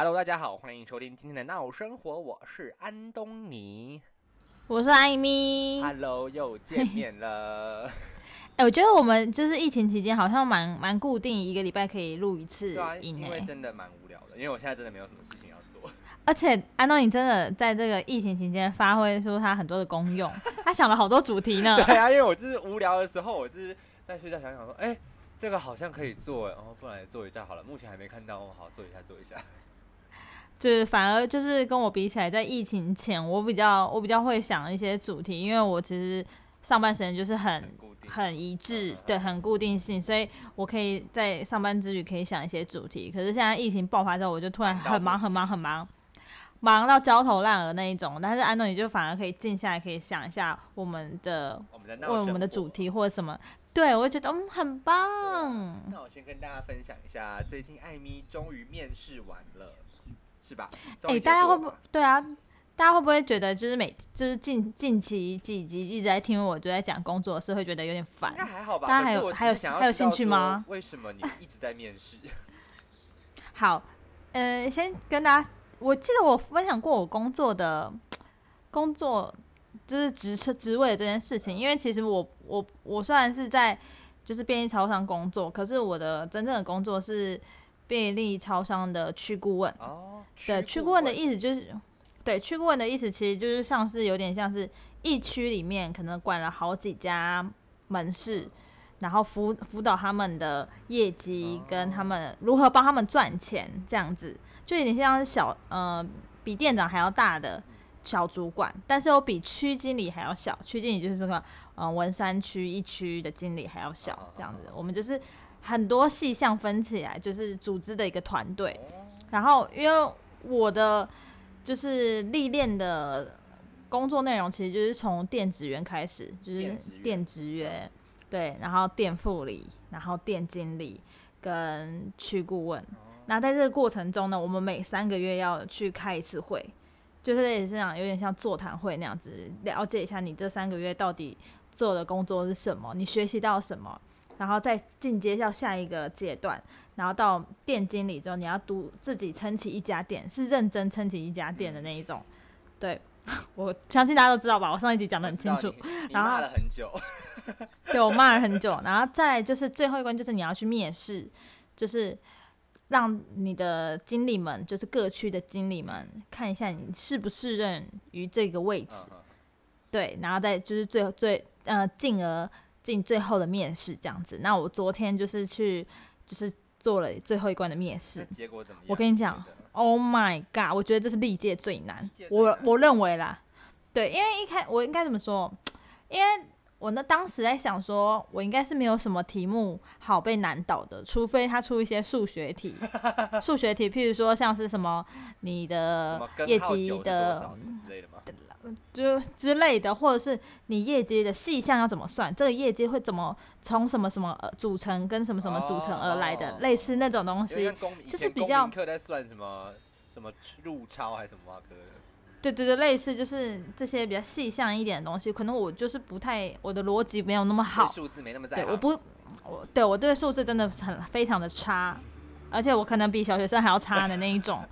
Hello，大家好，欢迎收听今天的闹生活，我是安东尼。我是艾米。Hello，又见面了。哎、我觉得我们就是疫情期间好像蛮蛮固定，一个礼拜可以录一次对啊，音、因为真的蛮无聊的，因为我现在真的没有什么事情要做。而且安东尼真的在这个疫情期间发挥出他很多的功用，他想了好多主题呢。对啊，因为我就是无聊的时候，我就是在睡觉想想说，哎、这个好像可以做，然后不然来做一下好了。目前还没看到，哦，好，做一下，做一下。就是反而就是跟我比起来，在疫情前我比较我比较会想一些主题，因为我其实上班时间就是很很，很一致对，很固定性，所以我可以在上班之余可以想一些主题。可是现在疫情爆发之后，我就突然很忙很忙很忙，忙到焦头烂额那一种。但是安东尼就反而可以静下来，可以想一下我们的我们的我们的主题或者什么。对，我就觉得嗯很棒。那我先跟大家分享一下，最近艾米终于面试完了，是吧？哎、大家会不对啊？大家会不会觉得就是每就是近近期几集一直在听我就在讲工作的事，会觉得有点烦应？该还好吧？大家还有还有想还有兴趣吗为什么你一直在面试？好，呃，先跟大家，我记得我分享过我工作的工作就是职职位的这件事情，因为其实我我我虽然是在就是便利超商工作，可是我的真正的工作是便利超商的区顾问。哦，对，区区顾问的意思就是，对，区顾问的意思其实就是像是有点像是一区里面可能管了好几家门市，然后辅辅导他们的业绩跟他们如何帮他们赚钱这样子，就有点像是小呃比店长还要大的小主管，但是又比区经理还要小，区经理就是说呃文山区一区的经理还要小这样子，我们就是很多细项分起来，就是组织的一个团队。然后因为我的就是历练的工作内容，其实就是从店职员开始，就是店职员。对，然后店副理，然后店经理跟区顾问。那在这个过程中呢，我们每三个月要去开一次会，就是也是这样，有点像座谈会那样子，了解一下你这三个月到底做的工作是什么，你学习到什么，然后再进阶到下一个阶段，然后到店经理之后，你要独自己撑起一家店，是认真撑起一家店的那一种。对，我相信大家都知道吧？我上一集讲的很清楚。然后骂了很久。对我骂了很久，然后再来就是最后一关，就是你要去面试，就是让你的经理们，就是各区的经理们看一下你适不适任于这个位置，嗯嗯对，然后再就是最后最呃，进而进最后的面试这样子。那我昨天就是去就是做了最后一关的面试结果怎么样？我跟你讲，Oh my god！我觉得这是历届最难历届，最难我我认为啦，对，因为一开我应该怎么说？因为我呢当时在想说，我应该是没有什么题目好被难倒的，除非他出一些数学题，数学题，譬如说像是什么你的业绩的？就之类的，或者是你业绩的细项要怎么算，这个业绩会怎么从什么什么呃组成跟什么什么组成而来的，哦类似那种东西就是比较民课在算什么什么入超还是什么啊科的，对对对，类似就是这些比较细项一点的东西，可能我就是不太，我的逻辑没有那么好对。数字没那么在对，我不，我对我对数字真的很非常的差，而且我可能比小学生还要差的那一种，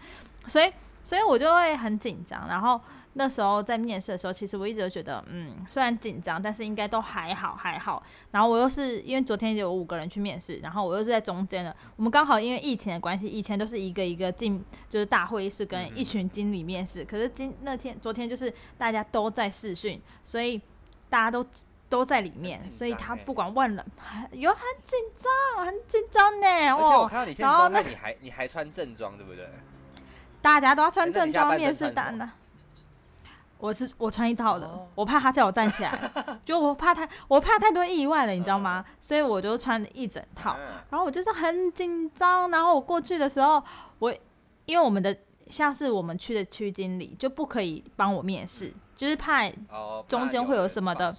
所以所以我就会很紧张。然后那时候在面试的时候，其实我一直都觉得，嗯，虽然紧张，但是应该都还好还好。然后我又是因为昨天有五个人去面试，然后我又是在中间的，我们刚好因为疫情的关系，以前都是一个一个进就是大会议室跟一群经理面试，可是今那天昨天就是大家都在试训，所以大家都。都在里面，紧所以他不管问了，有很紧张，很紧张呢。哦，然后那，你还你还穿正装对不对？大家都要穿正装面试单的。我是我穿一套的，哦我怕他叫我站起来，就我怕太我怕太多意外了，你知道吗？所以我就穿了一整套。嗯然后我就是很紧张，然后我过去的时候，我因为我们的像是我们区的区经理就不可以帮我面试，就是怕哦，中间会有什么的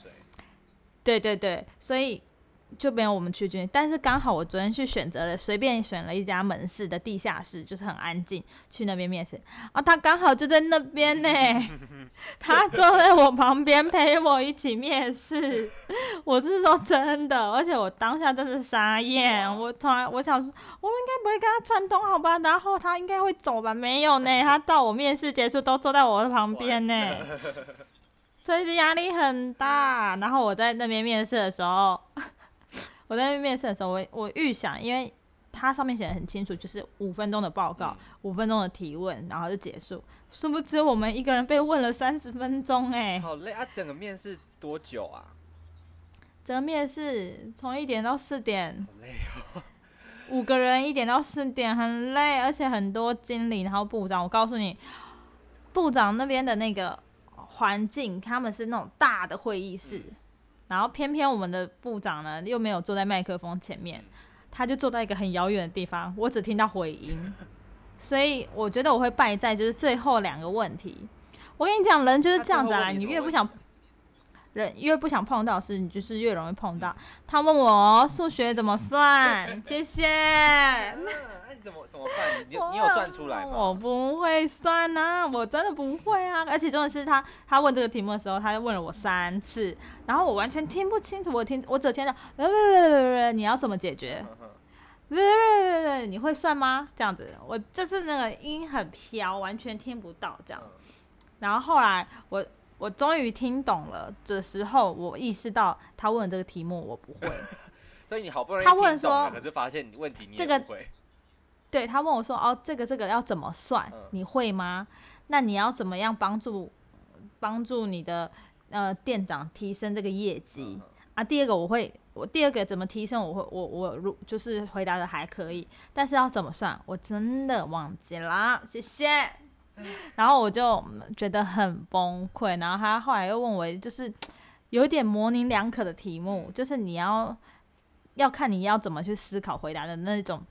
对对对，所以就没有我们去军。但是刚好我昨天去选择了，随便选了一家门市的地下室，就是很安静，去那边面试。啊，他刚好就在那边呢。他坐在我旁边陪我一起面试，我是说真的，而且我当下真的傻眼，我从来我想说，我应该不会跟他串通好吧，然后他应该会走吧，没有呢，他到我面试结束都坐在我的旁边呢，所以压力很大。然后我在那边面试的时候，我在面试的时候，我我预想，因为。它上面写的很清楚，就是五分钟的报告，五分钟的提问，然后就结束。殊不知我们一个人被问了三十分钟，哎，好累啊！整个面试多久啊？整个面试从一点到四点，好累哦。五个人一点到四点，很累，而且很多经理，然后部长。我告诉你，部长那边的那个环境，他们是那种大的会议室，然后偏偏我们的部长呢，又没有坐在麦克风前面。他就坐在一个很遥远的地方，我只听到回音，所以我觉得我会败在就是最后两个问题。我跟你讲，人就是这样子啦，你越不想人越不想碰到事，你就是越容易碰到。他问我数学怎么算，谢谢。怎么办？你你有算出来吗？我不会算啊，我真的不会啊。而且重点是他他问这个题目的时候，他问了我三次，然后我完全听不清楚。我听我只听到呃不不不不，你要怎么解决？对对对你会算吗？这样子，我就是那个音很飘，完全听不到这样。然后后来我我终于听懂了的时候，我意识到他问这个题目我不会。所以你好不容易他问说，可是发现问题你这个不会。对他问我说：“哦，这个这个要怎么算？你会吗？那你要怎么样帮助帮助你的呃店长提升这个业绩啊？”第二个我会。我第二个怎么提升？我会我我如就是回答的还可以，但是要怎么算？我真的忘记了，谢谢。然后我就觉得很崩溃。然后他后来又问我，就是有点模棱两可的题目，就是你要要看你要怎么去思考回答的那种，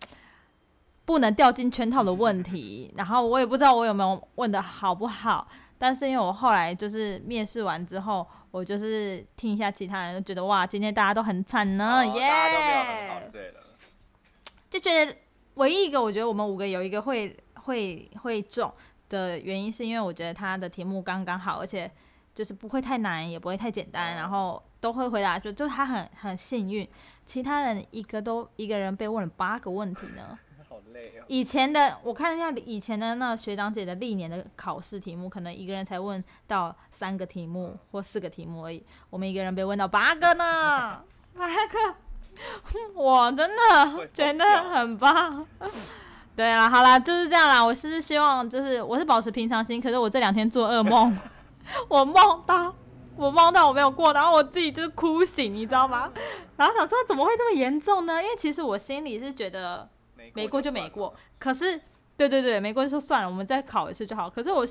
不能掉进圈套的问题。然后我也不知道我有没有问的好不好，但是因为我后来就是面试完之后。我就是听一下其他人，都觉得哇，今天大家都很惨呢，耶！就觉得唯一一个，我觉得我们五个有一个会会会中的原因，是因为我觉得他的题目刚刚好，而且就是不会太难，也不会太简单，然后都会回答，就就他很很幸运。其他人一个都一个人被问了八个问题呢。以前的我看一下以前的那学长姐的历年的考试题目，可能一个人才问到三个题目或四个题目而已。我们一个人被问到八个呢，八 个，我真的觉得很棒。对了，好了，就是这样啦。我是希望，就是我是保持平常心。可是我这两天做噩梦，我梦到我梦到我没有过，然后我自己就是哭醒，你知道吗？然后想说怎么会这么严重呢？因为其实我心里是觉得。没过就没过，可是，对对对，没过就说算了，我们再考一次就好。可是我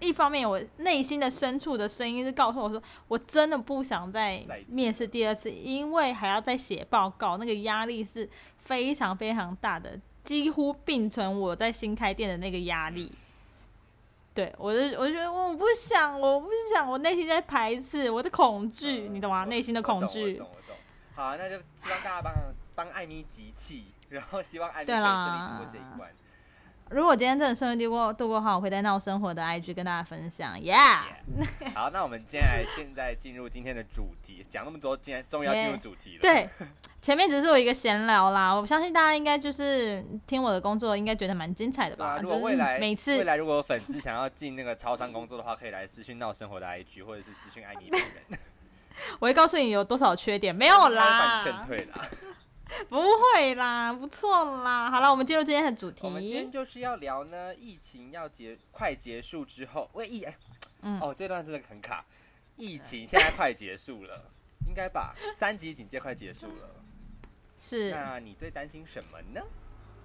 一方面，我内心的深处的声音是告诉我说，我真的不想再面试第二次，因为还要再写报告，那个压力是非常非常大的，几乎并存我在新开店的那个压力。对我就我觉得我不想，我不想，我内心在排斥，我的恐惧，你懂吗？内心的恐惧。好，那就希望大家帮帮艾米集气。然后希望艾米可以顺利度过这一关。如果今天真的顺利度过度过的话，我会在闹生活的 IG 跟大家分享。Yeah。好，那我们接下来现在进入今天的主题。讲那么多，今天终于要进入主题了。对，前面只是我一个闲聊啦。我相信大家应该就是听我的工作，应该觉得蛮精彩的吧？如果未来每次未来如果有粉丝想要进那个超商工作的话，可以来私讯闹生活的 IG，或者是私讯艾米本人。我会告诉你有多少缺点，没有啦。劝退啦。不会啦，不错啦。好了，我们进入今天的主题。我们今天就是要聊呢，疫情要结快结束之后，喂疫哎，嗯，哦，这段真的很卡。疫情现在快结束了，应该吧？三级警戒快结束了，是。那你最担心什么呢？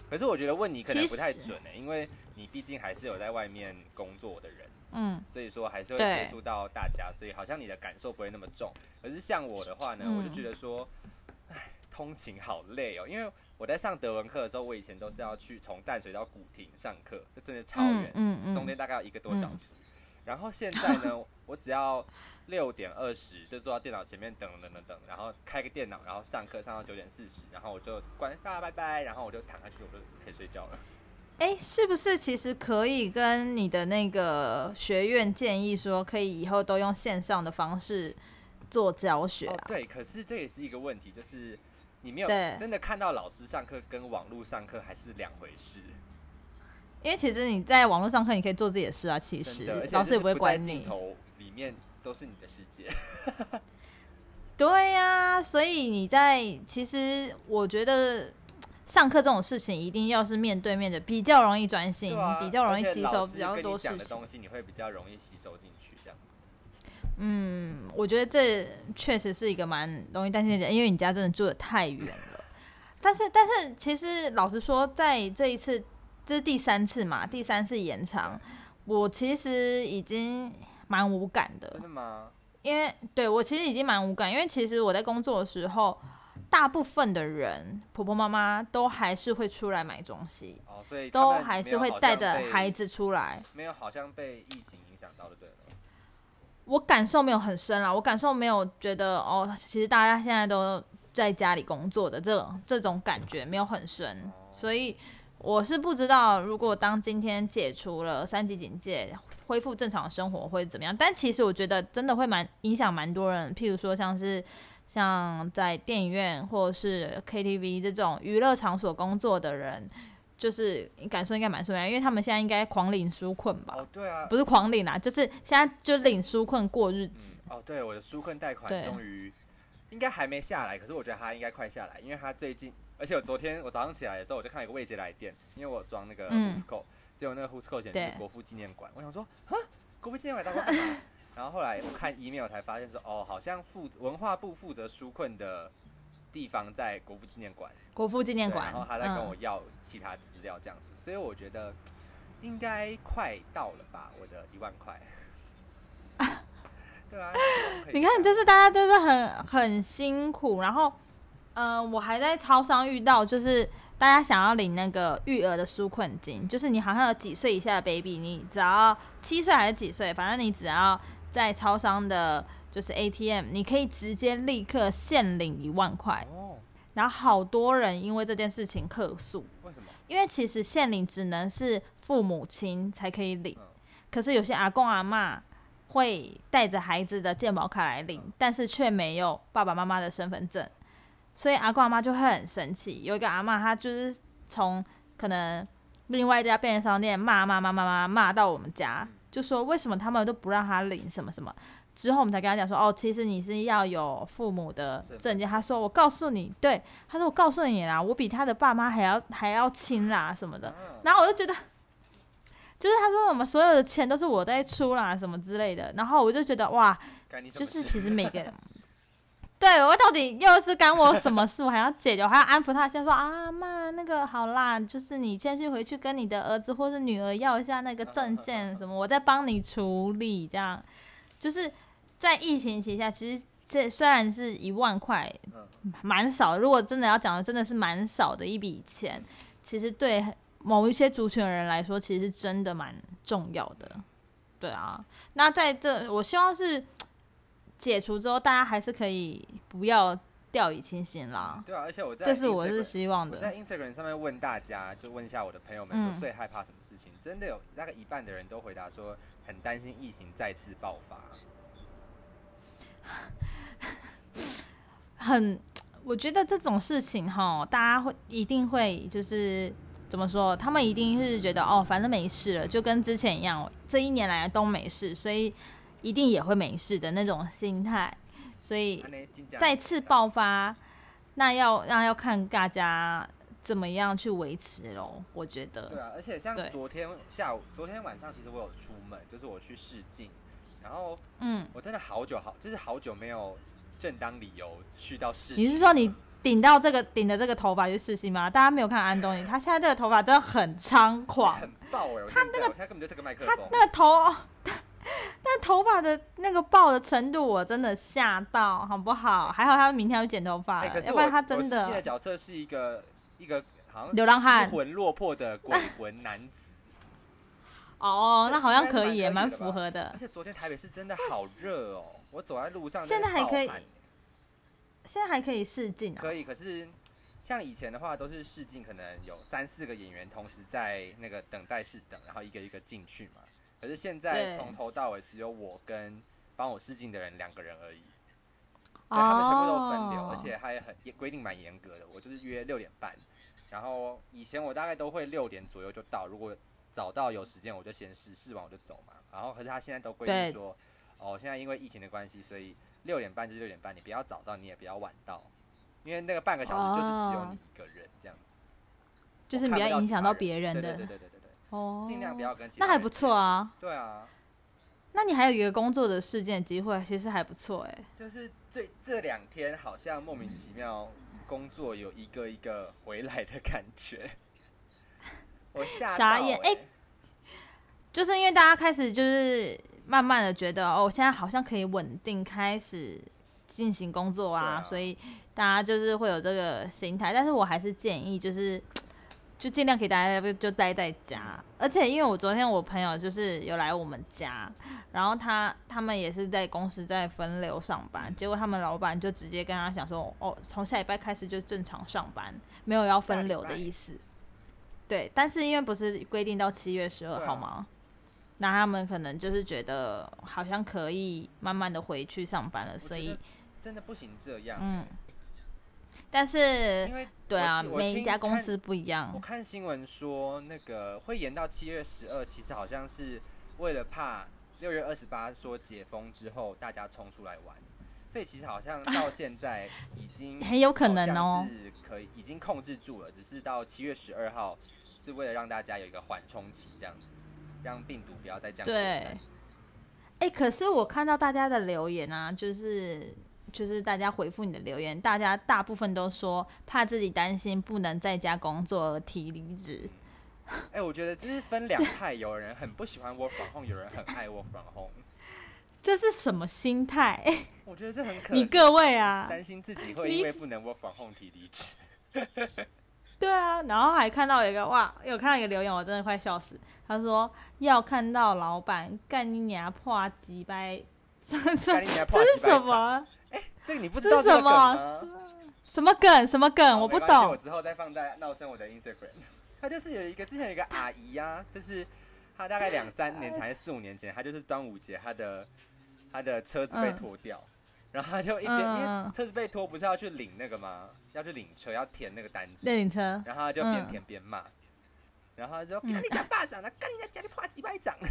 可是我觉得问你可能不太准呢，因为你毕竟还是有在外面工作的人，嗯，所以说还是会接触到大家，所以好像你的感受不会那么重。可是像我的话呢，我就觉得说。通勤好累哦，因为我在上德文课的时候，我以前都是要去从淡水到古亭上课，这真的超远，嗯嗯，中间大概要一个多小时。然后现在呢，我只要六点二十就坐到电脑前面等等等等，然后开个电脑，然后上课上到九点四十，然后我就关，大家拜拜，然后我就躺下去，我就可以睡觉了。哎，是不是其实可以跟你的那个学院建议说，可以以后都用线上的方式做教学啊？对，可是这也是一个问题，就是你没有真的看到老师上课跟网络上课还是两回事。因为其实你在网络上课，你可以做自己的事啊，其实老师也不会管你。镜头里面都是你的世界。对呀，所以你在其实我觉得。上课这种事情一定要是面对面的，比较容易专心，比较容易吸收比较多事情。东西你会比较容易吸收进去，这样子。嗯，我觉得这确实是一个蛮容易担心的，因为你家真的住的太远了。但是，但是其实老实说，在这一次这是第三次嘛，第三次延长，我其实已经蛮无感的。真的吗？因为对我其实已经蛮无感，因为其实我在工作的时候。大部分的人，婆婆妈妈都还是会出来买东西，哦，所以都还是会带着孩子出来。没有，好像被疫情影响到的，对我感受没有很深啦，我感受没有觉得哦，其实大家现在都在家里工作的这种这种感觉没有很深，所以我是不知道，如果当今天解除了三级警戒，恢复正常生活会怎么样。但其实我觉得真的会蛮影响蛮多人，譬如说像是。像在电影院或者是 KTV 这种娱乐场所工作的人，就是感受应该蛮重要，因为他们现在应该狂领纾困吧？哦，对啊，不是狂领啦，就是现在就领纾困过日子。哦，对，我的纾困贷款终于应该还没下来，可是我觉得它应该快下来，因为它最近，而且我昨天我早上起来的时候，我就看一个未接来电，因为我装那个 Who's 结果那个 Who's 显示国父纪念馆，我想说，啊，国父纪念馆大哥。然后后来我看 email 才发现说，哦，好像负文化部负责纾困的地方在国父纪念馆。国父纪念馆。然后他在跟我要其他资料这样子，所以我觉得应该快到了吧，我的一万块。对啊。你看，就是大家都是很很辛苦，然后，嗯，我还在超商遇到，就是大家想要领那个育儿的纾困金，就是你好像有几岁以下的 baby，你只要七岁还是几岁，反正你只要。在超商的，就是 ATM，你可以直接立刻现领一万块。哦。然后好多人因为这件事情客诉。为什么？因为其实现领只能是父母亲才可以领，可是有些阿公阿妈会带着孩子的健保卡来领，但是却没有爸爸妈妈的身份证，所以阿公阿妈就会很生气。有一个阿妈，她就是从可能另外一家便利商店骂骂骂骂骂骂到我们家。就说为什么他们都不让他领什么什么？之后我们才跟他讲说，哦，其实你是要有父母的证件。他说我告诉你，对，他说我告诉你啦，我比他的爸妈还要还要亲啦什么的。然后我就觉得，就是他说什么所有的钱都是我在出啦什么之类的。然后我就觉得哇，就是其实每个人。对我到底又是干我什么事？我还要解决，我还要安抚他，先说啊妈，那个好啦，就是你先去回去跟你的儿子或是女儿要一下那个证件什么，我再帮你处理。这样，就是在疫情期下，其实这虽然是一万块，蛮少。如果真的要讲的，真的是蛮少的一笔钱。其实对某一些族群的人来说，其实真的蛮重要的。对啊，那在这，我希望是。解除之后，大家还是可以不要掉以轻心啦。对啊，而且我在这是我是希望的。在 Instagram 上面问大家，就问一下我的朋友们，说最害怕什么事情？真的有大概一半的人都回答说，很担心疫情再次爆发。很，我觉得这种事情哈，大家会一定会就是怎么说？他们一定是觉得哦，反正没事了，就跟之前一样，这一年来都没事，所以。一定也会没事的那种心态，所以再次爆发，那要那要看大家怎么样去维持喽。我觉得。对啊，而且像昨天下午、昨天晚上，其实我有出门，就是我去试镜，然后嗯，我真的好久好，就是好久没有正当理由去到试。你是说你顶到这个顶的这个头发去试镜吗？大家没有看安东尼，他现在这个头发真的很猖狂，很爆哎！他那个他根本就是个麦克风，他那个头。但头发的那个爆的程度，我真的吓到，好不好？还好他明天要剪头发了，要不然他真的。的角色是一个一个好像流浪汉、失魂落魄的鬼魂男子。哦，那好像可以，也蛮符合的。而且昨天台北是真的好热哦，我走在路上现在还可以，现在还可以试镜啊。可以，可是像以前的话，都是试镜，可能有三四个演员同时在那个等待室等，然后一个一个进去嘛。可是现在从头到尾只有我跟帮我试镜的人两个人而已，对他们全部都分流，而且还很规定蛮严格的。我就是约六点半，然后以前我大概都会六点左右就到，如果早到有时间我就先试，试完我就走嘛。然后可是他现在都规定说，哦，现在因为疫情的关系，所以六点半就是六点半，你不要早到，你也不要晚到。因为那个半个小时就是只有你一个人这样子，就是不要影响到别人的，对对对对对对。哦，尽量不要跟。那还不错啊。对啊。那你还有一个工作的事件机会，其实还不错哎。就是这这两天好像莫名其妙工作有一个一个回来的感觉，我傻眼哎。就是因为大家开始就是慢慢的觉得哦，现在好像可以稳定开始进行工作啊，所以。大家就是会有这个心态，但是我还是建议，就是就尽量给大家就待在家。而且因为我昨天我朋友就是有来我们家，然后他他们也是在公司在分流上班，结果他们老板就直接跟他讲说，哦，从下礼拜开始就正常上班，没有要分流的意思。对，但是因为不是规定到七月十二号吗？那他们可能就是觉得好像可以慢慢的回去上班了，所以真的不行这样。嗯。但是，因为对啊，每一家公司不一样。我看新闻说，那个会延到七月十二，其实好像是为了怕六月二十八说解封之后大家冲出来玩，所以其实好像到现在已经 很有可能哦，是可以已经控制住了，只是到七月十二号是为了让大家有一个缓冲期，这样子让病毒不要再这样对。哎，可是我看到大家的留言啊，就是。就是大家回复你的留言，大家大部分都说怕自己担心不能在家工作而提离职。哎，我觉得这是分两派，有人很不喜欢 work from home，有人很爱 work from home。这是什么心态？我觉得这很可你各位啊，担心自己会因为不能 work from home 提离职。对啊，然后还看到一个哇，有看到一个留言，我真的快笑死。他说要看到老板干你娘破几百，这是什么？这个你不知道什么？什么梗？什么梗？我不懂。我之后再放在闹声我的 Instagram。他就是有一个之前有一个阿姨呀，就是他大概两三年前还是四五年前，他就是端午节，他的他的车子被拖掉，然后他就一边因为车子被拖，不是要去领那个吗？要去领车，要填那个单子。领车。然后他就边填边骂，然后他说：“赶你家巴掌了，赶你家家里啪几百掌。”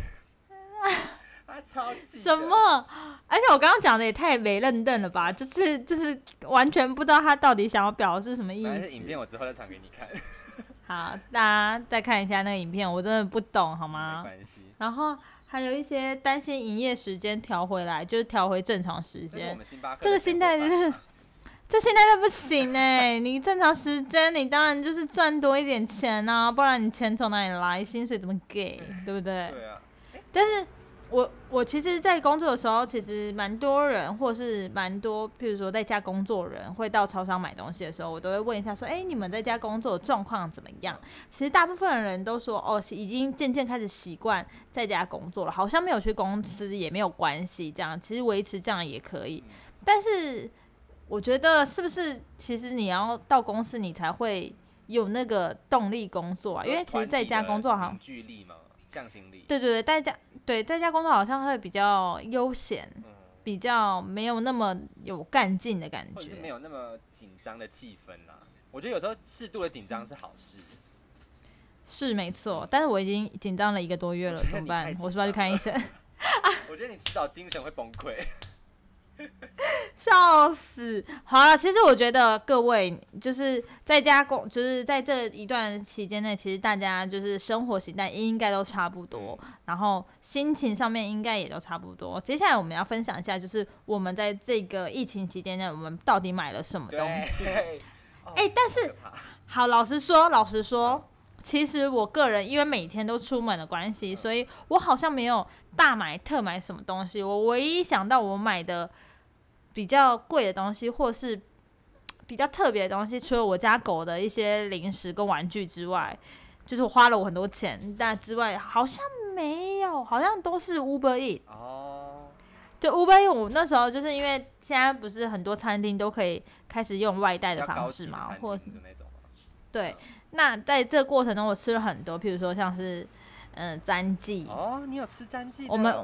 他超气！什么？而且我刚刚讲的也太没认凳了吧？就是就是完全不知道他到底想要表示什么意思。影片我之后再传给你看。好，大家再看一下那个影片，我真的不懂，好吗？没关系。然后还有一些担心营业时间调回来，就是调回正常时间。这个心态是，这现在都不行哎！你正常时间，你当然就是赚多一点钱啊，不然你钱从哪里来？薪水怎么给？对不对？对啊。但是。我我其实，在工作的时候，其实蛮多人，或是蛮多，譬如说在家工作人，会到超商买东西的时候，我都会问一下，说，哎，你们在家工作的状况怎么样？其实大部分的人都说，哦，已经渐渐开始习惯在家工作了，好像没有去公司也没有关系，这样其实维持这样也可以。但是我觉得，是不是其实你要到公司，你才会有那个动力工作啊？因为其实在家工作好像距离嘛。向心力。对对对，在家对在家工作好像会比较悠闲，比较没有那么有干劲的感觉，没有那么紧张的气氛啦。我觉得有时候适度的紧张是好事。是没错，但是我已经紧张了一个多月了，怎么办？我是不是要去看医生？我觉得你迟早精神会崩溃。笑死！好了，其实我觉得各位就是在家工，就是在这一段期间内，其实大家就是生活形态应该都差不多，然后心情上面应该也都差不多。接下来我们要分享一下，就是我们在这个疫情期间内，我们到底买了什么东西？哎，但是好，老实说，老实说，其实我个人因为每天都出门的关系，所以我好像没有大买特买什么东西。我唯一想到我买的。比较贵的东西，或是比较特别的东西，除了我家狗的一些零食跟玩具之外，就是我花了我很多钱，但之外好像没有，好像都是 Uber E。哦。就 Uber E，我那时候就是因为现在不是很多餐厅都可以开始用外带的方式嘛，或对，那在这个过程中，我吃了很多，譬如说像是嗯詹记哦，你有吃詹记？我们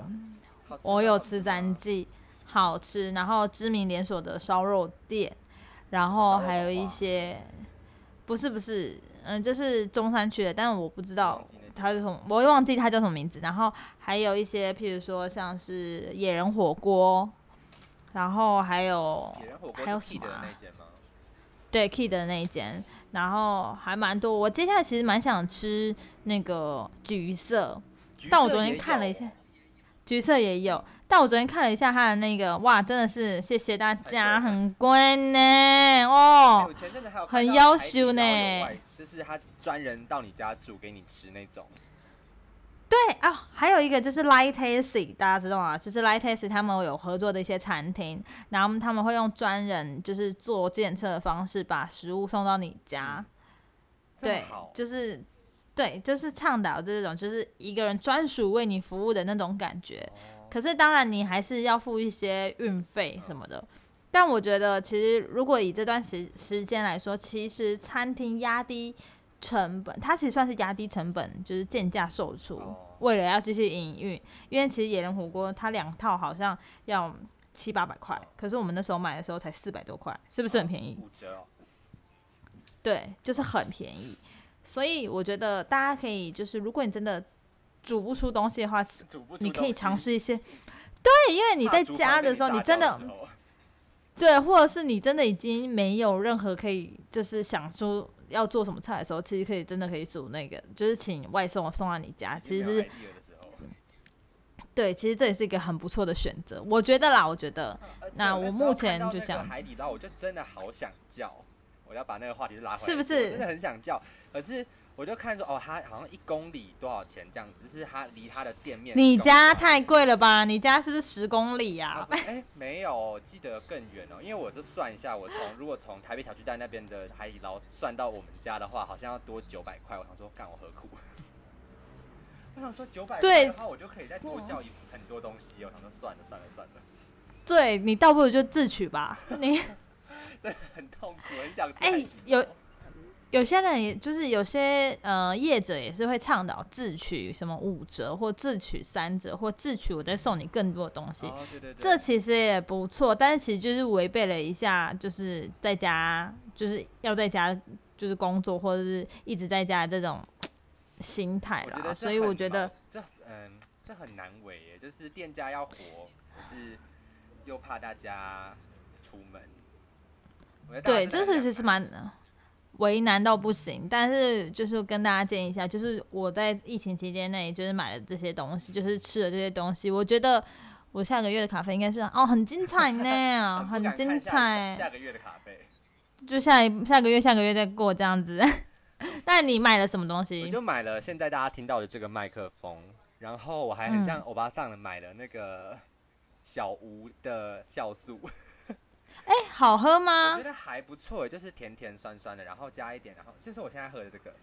我有吃詹记，好吃。然后知名连锁的烧肉店，然后还有一些不是不是，嗯，就是中山区的，但是我不知道它是什么，我忘记它叫什么名字。然后还有一些譬如说像是野人火锅。然后还有还有什么？对，Key 的那一间，然后还蛮多。我接下来其实蛮想吃那个橘色，但我昨天看了一下，橘色也有。但我昨天看了一下它的那个，哇，真的是谢谢大家，很贵呢，哦，很优秀呢，就是他专人到你家煮给你吃那种。对啊，还有一个就是 Light Tasty，大家知道吗？就是 Light Tasty 他们有合作的一些餐厅，然后他们会用专人就是做检测的方式把食物送到你家。对，就是对，就是倡导这种就是一个人专属为你服务的那种感觉。可是当然你还是要付一些运费什么的。但我觉得其实如果以这段时时间来说，其实餐厅压低。成本，它其实算是压低成本，就是贱价售出，为了要继续营运。因为其实野人火锅它两套好像要七八百块，可是我们那时候买的时候才四百多块，是不是很便宜？五折。对，就是很便宜。所以我觉得大家可以，就是如果你真的煮不出东西的话，你可以尝试一些。对，因为你在家的时候，你真的，对，或者是你真的已经没有任何可以，就是想出。要做什么菜的时候，其实可以真的可以煮那个，就是请外送送到你家。其实，对，其实这也是一个很不错的选择，我觉得啦，我觉得。那我目前就这样。海底捞，我就真的好想叫，我要把那个话题拉回来，是不是？真的很想叫，可是。我就看说哦，他好像一公里多少钱这样，只是他离他的店面。你家太贵了吧？你家是不是十公里呀？哎，没有，记得更远哦。因为我就算一下，我从如果从台北小巨蛋那边的海底捞算到我们家的话，好像要多九百块。我想说，干我何苦？我想说九百块的话，我就可以再多叫一很多东西。我想说，算了算了算了。对你倒不如就自取吧。你 真的很痛苦，很想哎有。有些人也就是有些呃业者也是会倡导自取什么五折或自取三折或自取我再送你更多的东西，这其实也不错，但是其实就是违背了一下就是在家就是要在家就是工作或者是一直在家这种心态啦，所以我觉得这嗯这很难为耶，就是店家要活，可是又怕大家出门，对，就是其实蛮。为难到不行，但是就是跟大家建议一下，就是我在疫情期间内就是买了这些东西，就是吃了这些东西，我觉得我下个月的卡费应该是哦很精彩呢，很精彩。下个月的卡费就下一下个月下个月再过这样子。那你买了什么东西？我就买了现在大家听到的这个麦克风，然后我还很像欧巴桑的买了那个小吴的酵素。哎，好喝吗？我觉得还不错，就是甜甜酸酸的，然后加一点，然后就是我现在喝的这个，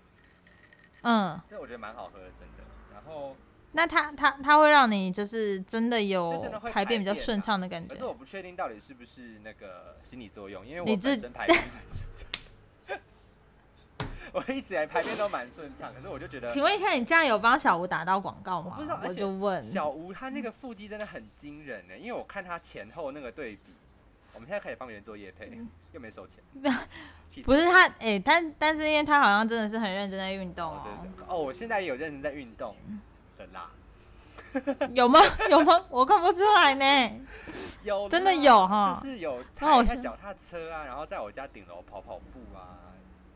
嗯，这我觉得蛮好喝的，真的。然后，那它它它会让你就是真的有排便比较顺畅的感觉。可是我不确定到底是不是那个心理作用，因为我本身排便蛮顺畅，我一直来排便都蛮顺畅。可是我就觉得，请问一下，你这样有帮小吴打到广告吗？不知道，我就问小吴，他那个腹肌真的很惊人呢，因为我看他前后那个对比。我们现在可以帮别人做夜配，又没收钱。不是他，哎，但但是因为他好像真的是很认真在运动哦。哦，我现在也有认真在运动，很辣。有吗？有吗？我看不出来呢。有，真的有哈。就是有踩下脚踏车啊，然后在我家顶楼跑跑步啊，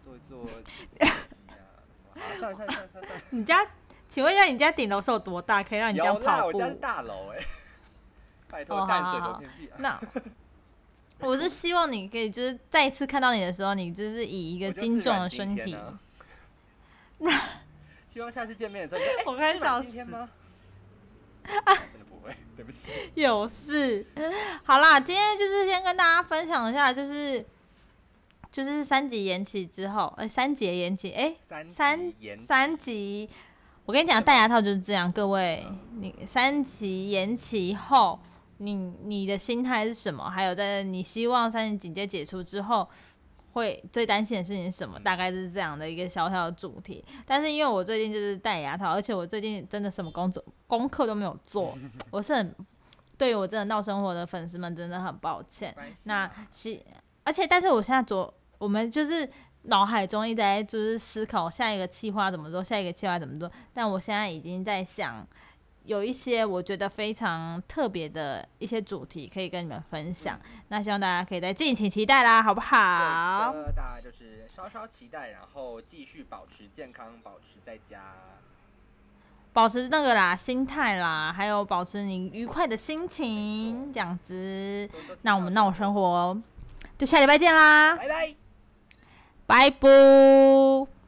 做一做啊。算了算了算了算了。你家，请问一下，你家顶楼是有多大，可以让你这样跑步？我家是大楼哎。拜托，淡水都偏僻啊。那。我是希望你可以，就是再一次看到你的时候，你就是以一个精壮的身体。希望下次见面的时候，我开小今天吗？啊不会，对不起。有事。好啦，今天就是先跟大家分享一下，就是就是三级延期之后，呃，三节延期，哎，三三三级。我跟你讲，戴牙套就是这样，各位，你三级延期后。你你的心态是什么？还有在你希望三级警戒解除之后，会最担心的事情是什么？大概是这样的一个小小的主题。但是因为我最近就是戴牙套，而且我最近真的什么工作功课都没有做，我是很对于我真的闹生活的粉丝们真的很抱歉。那是而且，但是我现在做我们就是脑海中一直在就是思考下一个计划怎么做，下一个计划怎么做。但我现在已经在想。有一些我觉得非常特别的一些主题可以跟你们分享，那希望大家可以再敬请期待啦，好不好？大家就是稍稍期待，然后继续保持健康，保持在家，保持那个啦心态啦，还有保持你愉快的心情，这样子。那我们那我生活就下礼拜见啦，拜拜，拜拜。